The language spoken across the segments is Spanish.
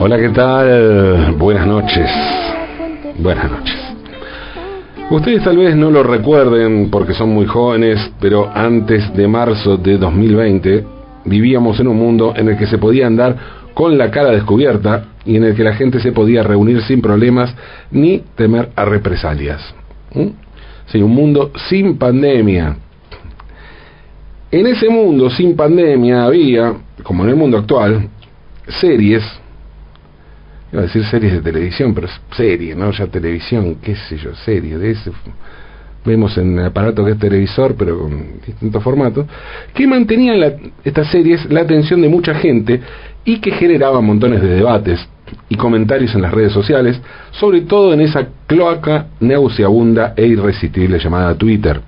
Hola, ¿qué tal? Buenas noches. Buenas noches. Ustedes tal vez no lo recuerden porque son muy jóvenes, pero antes de marzo de 2020 vivíamos en un mundo en el que se podía andar con la cara descubierta y en el que la gente se podía reunir sin problemas ni temer a represalias. ¿Mm? Sí, un mundo sin pandemia. En ese mundo sin pandemia había, como en el mundo actual, series, iba a decir series de televisión, pero serie, ¿no? Ya televisión, qué sé yo, serie de ese. Vemos en el aparato que es televisor, pero con distintos formatos, que mantenían estas series la atención de mucha gente y que generaban montones de debates y comentarios en las redes sociales, sobre todo en esa cloaca nauseabunda e irresistible llamada Twitter.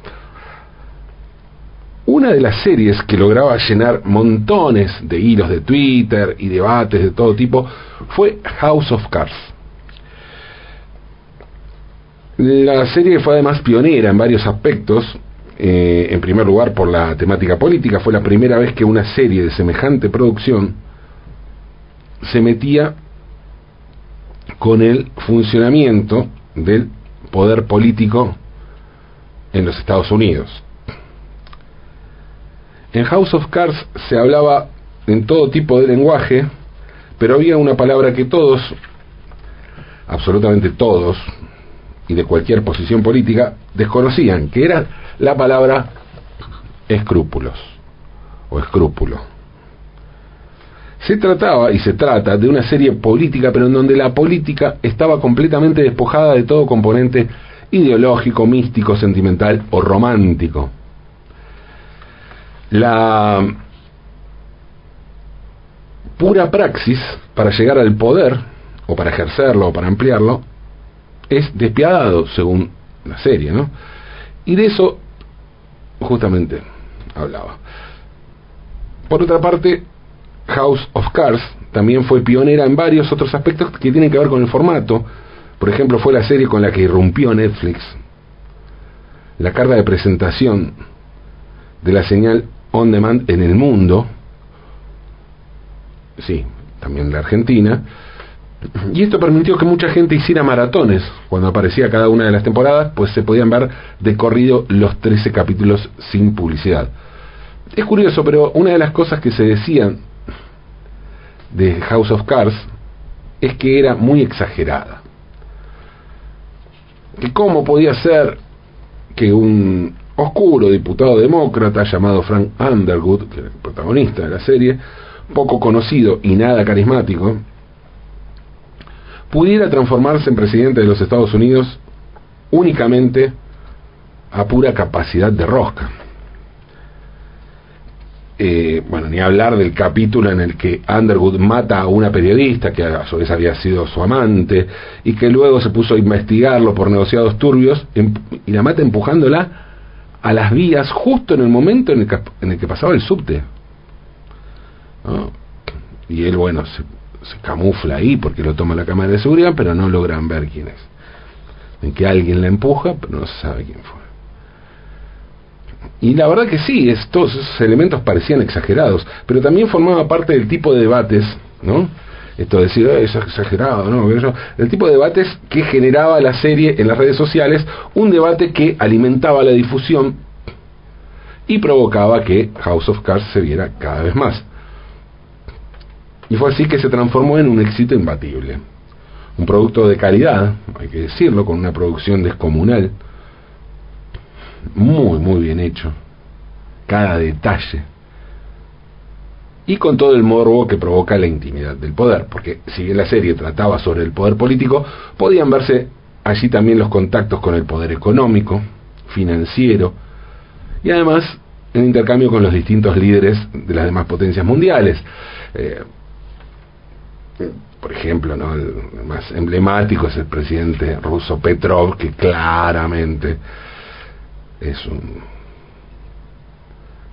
Una de las series que lograba llenar montones de hilos de Twitter y debates de todo tipo fue House of Cards. La serie fue además pionera en varios aspectos. Eh, en primer lugar, por la temática política, fue la primera vez que una serie de semejante producción se metía con el funcionamiento del poder político en los Estados Unidos. En House of Cards se hablaba en todo tipo de lenguaje, pero había una palabra que todos, absolutamente todos, y de cualquier posición política, desconocían, que era la palabra escrúpulos o escrúpulo. Se trataba y se trata de una serie política, pero en donde la política estaba completamente despojada de todo componente ideológico, místico, sentimental o romántico. La pura praxis para llegar al poder, o para ejercerlo, o para ampliarlo, es despiadado, según la serie, ¿no? Y de eso justamente hablaba. Por otra parte, House of Cards también fue pionera en varios otros aspectos que tienen que ver con el formato. Por ejemplo, fue la serie con la que irrumpió Netflix. La carga de presentación de la señal on demand en el mundo. Sí, también la Argentina. Y esto permitió que mucha gente hiciera maratones. Cuando aparecía cada una de las temporadas, pues se podían ver de corrido los 13 capítulos sin publicidad. Es curioso, pero una de las cosas que se decían de House of Cards es que era muy exagerada. Que cómo podía ser que un oscuro diputado demócrata llamado Frank Underwood, que era el protagonista de la serie, poco conocido y nada carismático, pudiera transformarse en presidente de los Estados Unidos únicamente a pura capacidad de rosca. Eh, bueno, ni hablar del capítulo en el que Underwood mata a una periodista que a su vez había sido su amante y que luego se puso a investigarlo por negociados turbios y la mata empujándola a las vías justo en el momento en el que, en el que pasaba el subte. Y él, bueno, se, camufla ahí porque lo toma la cámara de seguridad, pero no logran ver quién es. En que alguien la empuja, pero no se sabe quién fue. Y la verdad que sí, estos elementos parecían exagerados, pero también formaba parte del tipo de debates, ¿no? Esto de decir, es exagerado, ¿no? El tipo de debates que generaba la serie en las redes sociales, un debate que alimentaba la difusión y provocaba que House of Cards se viera cada vez más. Y fue así que se transformó en un éxito imbatible. Un producto de calidad, hay que decirlo, con una producción descomunal, muy, muy bien hecho. Cada detalle. Y con todo el morbo que provoca la intimidad del poder, porque si bien la serie trataba sobre el poder político, podían verse allí también los contactos con el poder económico, financiero, y además en intercambio con los distintos líderes de las demás potencias mundiales. Eh, por ejemplo, ¿no? el más emblemático es el presidente ruso Petrov, que claramente es un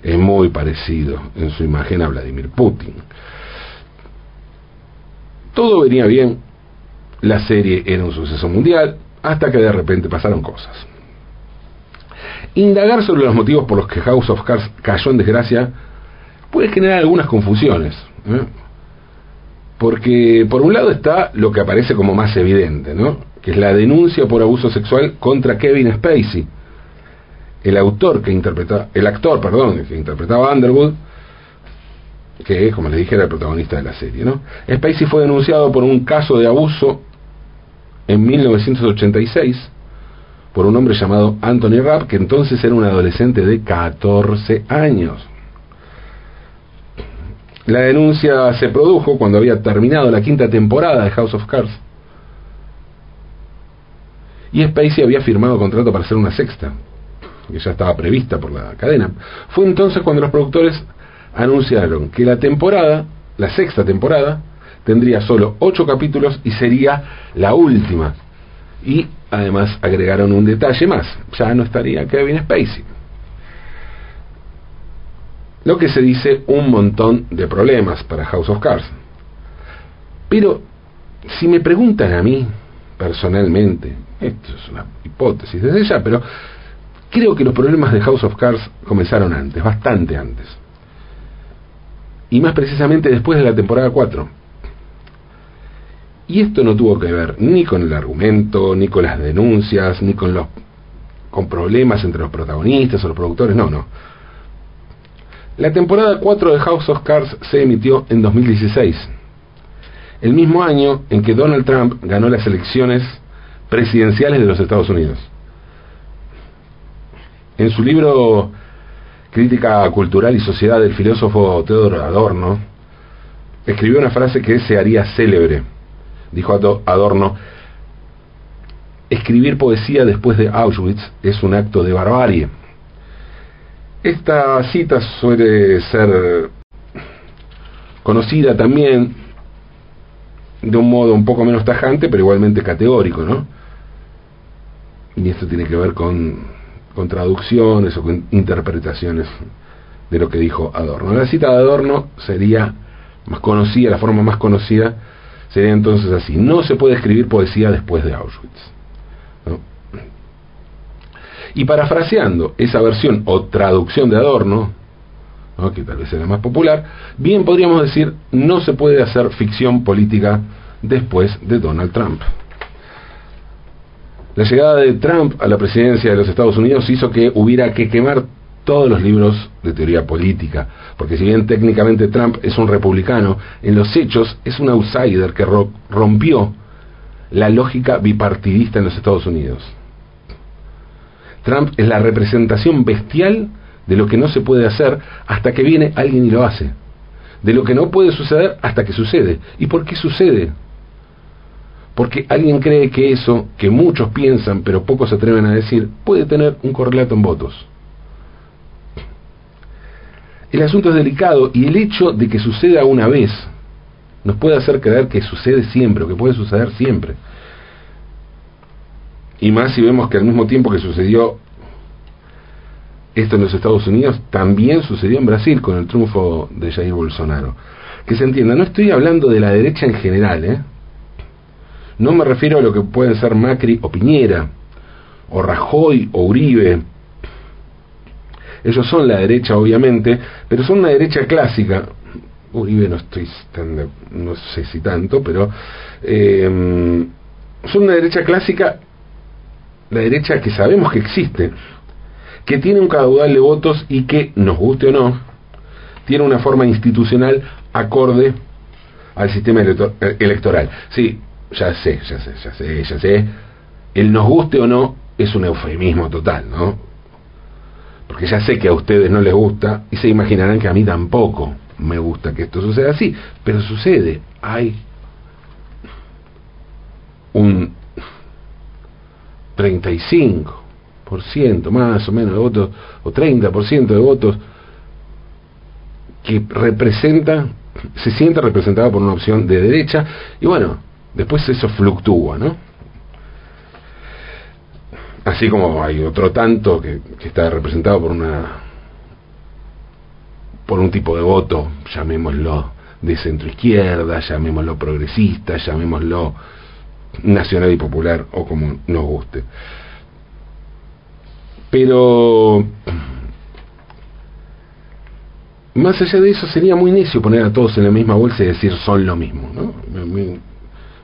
es muy parecido en su imagen a Vladimir Putin. Todo venía bien, la serie era un suceso mundial, hasta que de repente pasaron cosas. Indagar sobre los motivos por los que House of Cards cayó en desgracia puede generar algunas confusiones. ¿eh? Porque por un lado está lo que aparece como más evidente, ¿no? Que es la denuncia por abuso sexual contra Kevin Spacey, el autor que interpreta, el actor, perdón, que interpretaba Underwood, que como les dije era el protagonista de la serie, ¿no? Spacey fue denunciado por un caso de abuso en 1986 por un hombre llamado Anthony Rapp, que entonces era un adolescente de 14 años. La denuncia se produjo cuando había terminado la quinta temporada de House of Cards. Y Spacey había firmado contrato para hacer una sexta, que ya estaba prevista por la cadena. Fue entonces cuando los productores anunciaron que la temporada, la sexta temporada, tendría solo ocho capítulos y sería la última. Y además agregaron un detalle más, ya no estaría Kevin Spacey. Lo que se dice un montón de problemas para House of Cards. Pero si me preguntan a mí, personalmente, esto es una hipótesis desde ya, pero creo que los problemas de House of Cards comenzaron antes, bastante antes. Y más precisamente después de la temporada 4. Y esto no tuvo que ver ni con el argumento, ni con las denuncias, ni con los con problemas entre los protagonistas o los productores, no, no la temporada 4 de House of Cards se emitió en 2016, el mismo año en que Donald Trump ganó las elecciones presidenciales de los Estados Unidos. En su libro Crítica Cultural y Sociedad del filósofo Theodor Adorno, escribió una frase que se haría célebre. Dijo Adorno, escribir poesía después de Auschwitz es un acto de barbarie. Esta cita suele ser conocida también de un modo un poco menos tajante, pero igualmente categórico, ¿no? Y esto tiene que ver con, con traducciones o con interpretaciones de lo que dijo Adorno. La cita de Adorno sería más conocida, la forma más conocida sería entonces así, no se puede escribir poesía después de Auschwitz. Y parafraseando esa versión o traducción de Adorno, que tal vez la más popular, bien podríamos decir, no se puede hacer ficción política después de Donald Trump. La llegada de Trump a la presidencia de los Estados Unidos hizo que hubiera que quemar todos los libros de teoría política, porque si bien técnicamente Trump es un republicano, en los hechos es un outsider que rompió la lógica bipartidista en los Estados Unidos. Trump es la representación bestial de lo que no se puede hacer hasta que viene alguien y lo hace. De lo que no puede suceder hasta que sucede. ¿Y por qué sucede? Porque alguien cree que eso, que muchos piensan pero pocos se atreven a decir, puede tener un correlato en votos. El asunto es delicado y el hecho de que suceda una vez nos puede hacer creer que sucede siempre o que puede suceder siempre. Y más si vemos que al mismo tiempo que sucedió esto en los Estados Unidos, también sucedió en Brasil con el triunfo de Jair Bolsonaro. Que se entienda, no estoy hablando de la derecha en general, ¿eh? No me refiero a lo que pueden ser Macri o Piñera, o Rajoy o Uribe. Ellos son la derecha, obviamente, pero son una derecha clásica. Uribe no estoy tan, no sé si tanto, pero eh, son una derecha clásica la derecha que sabemos que existe, que tiene un caudal de votos y que, nos guste o no, tiene una forma institucional acorde al sistema electoral. Sí, ya sé, ya sé, ya sé, ya sé. El nos guste o no es un eufemismo total, ¿no? Porque ya sé que a ustedes no les gusta y se imaginarán que a mí tampoco me gusta que esto suceda así, pero sucede. Hay un 35% más o menos de votos, o 30% de votos, que representa, se siente representado por una opción de derecha, y bueno, después eso fluctúa, ¿no? Así como hay otro tanto que, está representado por una por un tipo de voto, llamémoslo de centro izquierda, llamémoslo progresista, llamémoslo nacional y popular o como nos guste. Pero más allá de eso sería muy necio poner a todos en la misma bolsa y decir son lo mismo, ¿no?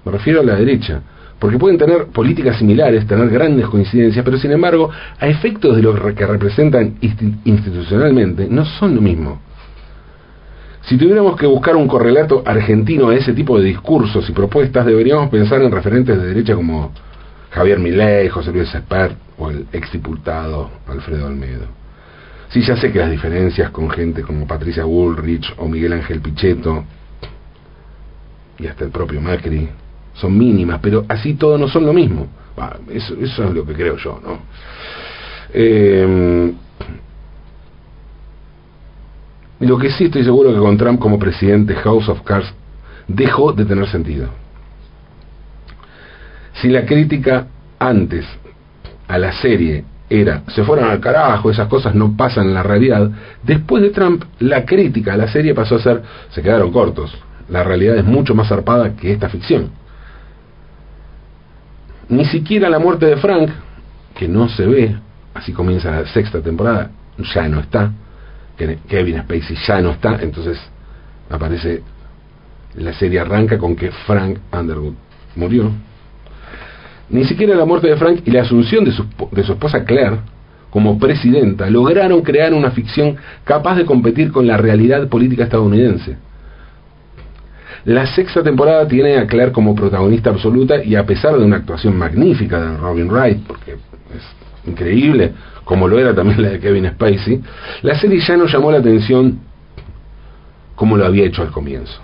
Me, refiero a la derecha, porque pueden tener políticas similares, tener grandes coincidencias, pero sin embargo, a efectos de lo que representan institucionalmente, no son lo mismo. Si tuviéramos que buscar un correlato argentino a ese tipo de discursos y propuestas, deberíamos pensar en referentes de derecha como Javier Milei, José Luis Espert o el exdiputado Alfredo Almedo. Sí, ya sé que las diferencias con gente como Patricia Bullrich o Miguel Ángel Pichetto y hasta el propio Macri son mínimas, pero así todo no son lo mismo. eso, eso es lo que creo yo, ¿no? Eh, lo que sí estoy seguro que con Trump como presidente House of Cards dejó de tener sentido. Si la crítica antes a la serie era se fueron al carajo, esas cosas no pasan en la realidad, después de Trump la crítica a la serie pasó a ser se quedaron cortos. La realidad es mucho más zarpada que esta ficción. Ni siquiera la muerte de Frank, que no se ve, así comienza la sexta temporada, ya no está. Kevin Spacey ya no está, entonces aparece la serie arranca con que Frank Underwood murió. Ni siquiera la muerte de Frank y la asunción de su, de su esposa Claire como presidenta lograron crear una ficción capaz de competir con la realidad política estadounidense. La sexta temporada tiene a Claire como protagonista absoluta y a pesar de una actuación magnífica de Robin Wright, porque es increíble, como lo era también la de Kevin Spacey, la serie ya no llamó la atención como lo había hecho al comienzo.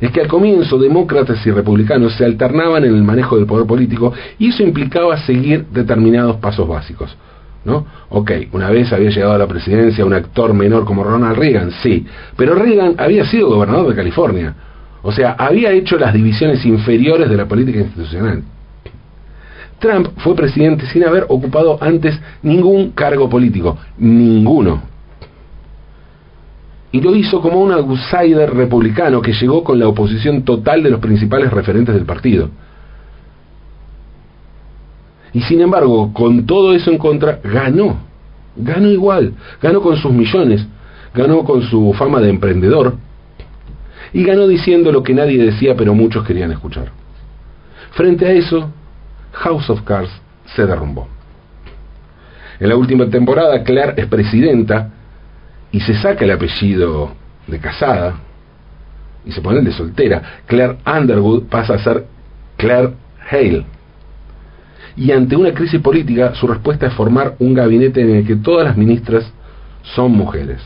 Es que al comienzo demócratas y republicanos se alternaban en el manejo del poder político y eso implicaba seguir determinados pasos básicos. Ok, una vez había llegado a la presidencia un actor menor como Ronald Reagan, sí, pero Reagan había sido gobernador de California, o sea, había hecho las divisiones inferiores de la política institucional. Trump fue presidente sin haber ocupado antes ningún cargo político, ninguno. Y lo hizo como un outsider republicano que llegó con la oposición total de los principales referentes del partido. Y sin embargo, con todo eso en contra, ganó. Ganó igual. Ganó con sus millones. Ganó con su fama de emprendedor. Y ganó diciendo lo que nadie decía, pero muchos querían escuchar. Frente a eso, House of Cards se derrumbó. En la última temporada, Claire es presidenta y se saca el apellido de casada y se pone el de soltera. Claire Underwood pasa a ser Claire Hale y ante una crisis política su respuesta es formar un gabinete en el que todas las ministras son mujeres.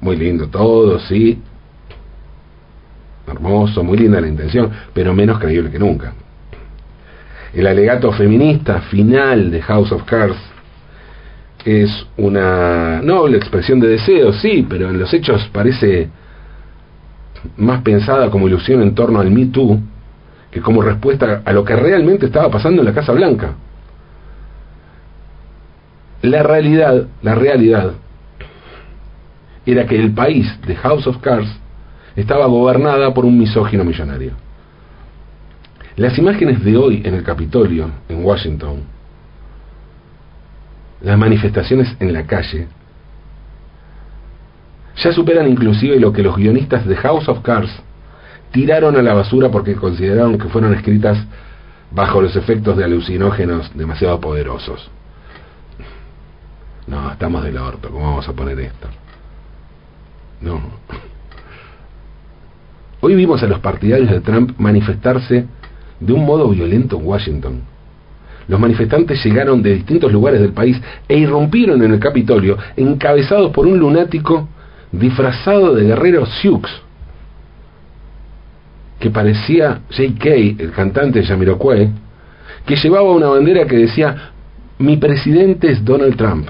Muy lindo todo, sí. Hermoso, muy linda la intención, pero menos creíble que nunca. El alegato feminista final de House of Cards es una noble expresión de deseo, sí, pero en los hechos parece más pensada como ilusión en torno al Me Too que como respuesta a lo que realmente estaba pasando en la Casa Blanca. La realidad, la realidad era que el país de House of Cards estaba gobernada por un misógino millonario. Las imágenes de hoy en el Capitolio, en Washington, las manifestaciones en la calle, ya superan inclusive lo que los guionistas de House of Cards tiraron a la basura porque consideraron que fueron escritas bajo los efectos de alucinógenos demasiado poderosos. No, estamos del orto, ¿cómo vamos a poner esto? No. Hoy vimos a los partidarios de Trump manifestarse de un modo violento en Washington. Los manifestantes llegaron de distintos lugares del país e irrumpieron en el Capitolio, encabezados por un lunático disfrazado de guerrero Sioux que parecía J.K., el cantante de Jamiroquai, que llevaba una bandera que decía, mi presidente es Donald Trump.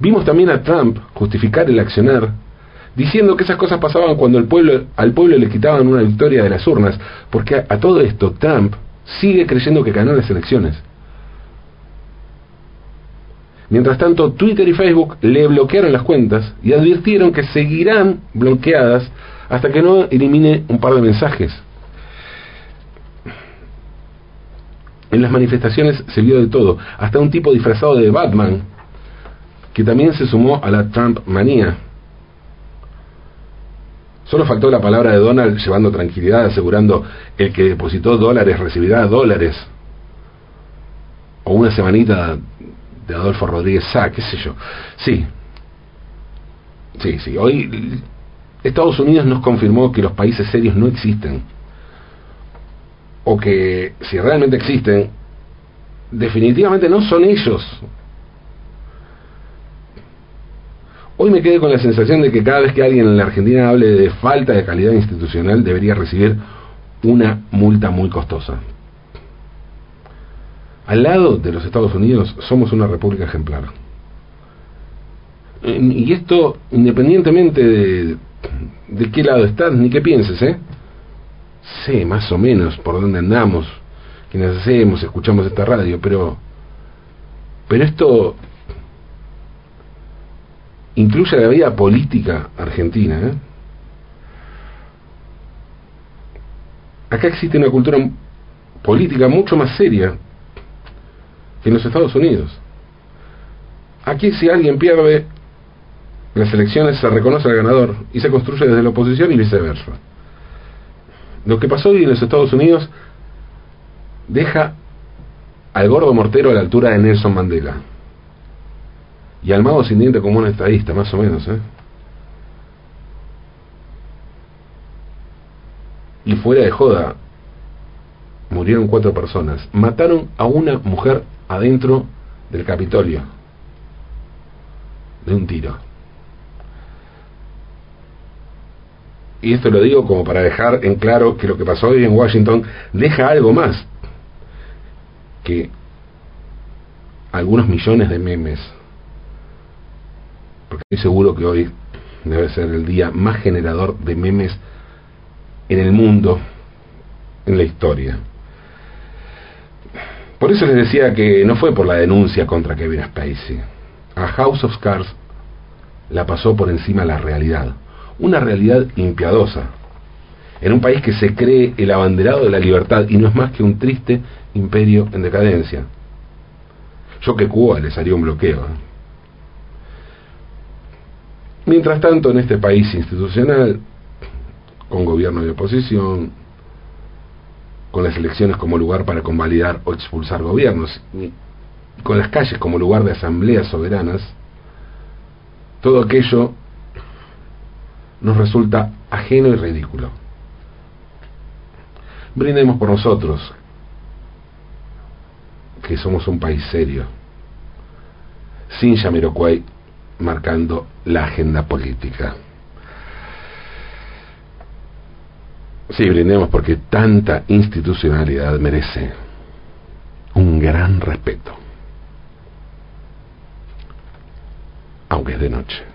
Vimos también a Trump justificar el accionar, diciendo que esas cosas pasaban cuando al pueblo le quitaban una victoria de las urnas, porque a, a todo esto Trump sigue creyendo que ganó las elecciones. Mientras tanto, Twitter y Facebook le bloquearon las cuentas y advirtieron que seguirán bloqueadas hasta que no elimine un par de mensajes. En las manifestaciones se vio de todo, hasta un tipo disfrazado de Batman que también se sumó a la Trump manía. Solo faltó la palabra de Donald llevando tranquilidad, asegurando el que depositó dólares recibirá dólares. O una semanita de Adolfo Rodríguez Sá, qué sé yo. Sí, sí, sí. Hoy Estados Unidos nos confirmó que los países serios no existen. O que si realmente existen, definitivamente no son ellos. Hoy me quedé con la sensación de que cada vez que alguien en la Argentina hable de falta de calidad institucional debería recibir una multa muy costosa. Al lado de los Estados Unidos somos una república ejemplar. Y esto independientemente de, de qué lado estás ni qué pienses, ¿eh? Sé más o menos por dónde andamos, quienes hacemos, escuchamos esta radio, pero pero esto incluye la vida política argentina. ¿eh? Acá existe una cultura política mucho más seria que en los Estados Unidos. Aquí si alguien pierde las elecciones se reconoce al ganador y se construye desde la oposición y viceversa. Lo que pasó hoy en los Estados Unidos deja al gordo mortero a la altura de Nelson Mandela y al mago sin diente como un estadista, más o menos. ¿eh? Y fuera de joda, murieron cuatro personas. Mataron a una mujer adentro del Capitolio. De un tiro. Y esto lo digo como para dejar en claro que lo que pasó hoy en Washington deja algo más que algunos millones de memes porque estoy seguro que hoy debe ser el día más generador de memes en el mundo, en la historia. Por eso les decía que no fue por la denuncia contra Kevin Spacey. A House of Cards la pasó por encima la realidad, una realidad impiadosa, en un país que se cree el abanderado de la libertad y no es más que un triste imperio en decadencia. Yo que Cuba les haría un bloqueo. ¿eh? Mientras tanto, en este país institucional, con gobierno de oposición, con las elecciones como lugar para convalidar o expulsar gobiernos, con las calles como lugar de asambleas soberanas, todo aquello nos resulta ajeno y ridículo. Brindemos por nosotros, que somos un país serio, sin Yamiroquai marcando la agenda política. Sí, brindemos porque tanta institucionalidad merece un gran respeto, aunque es de noche.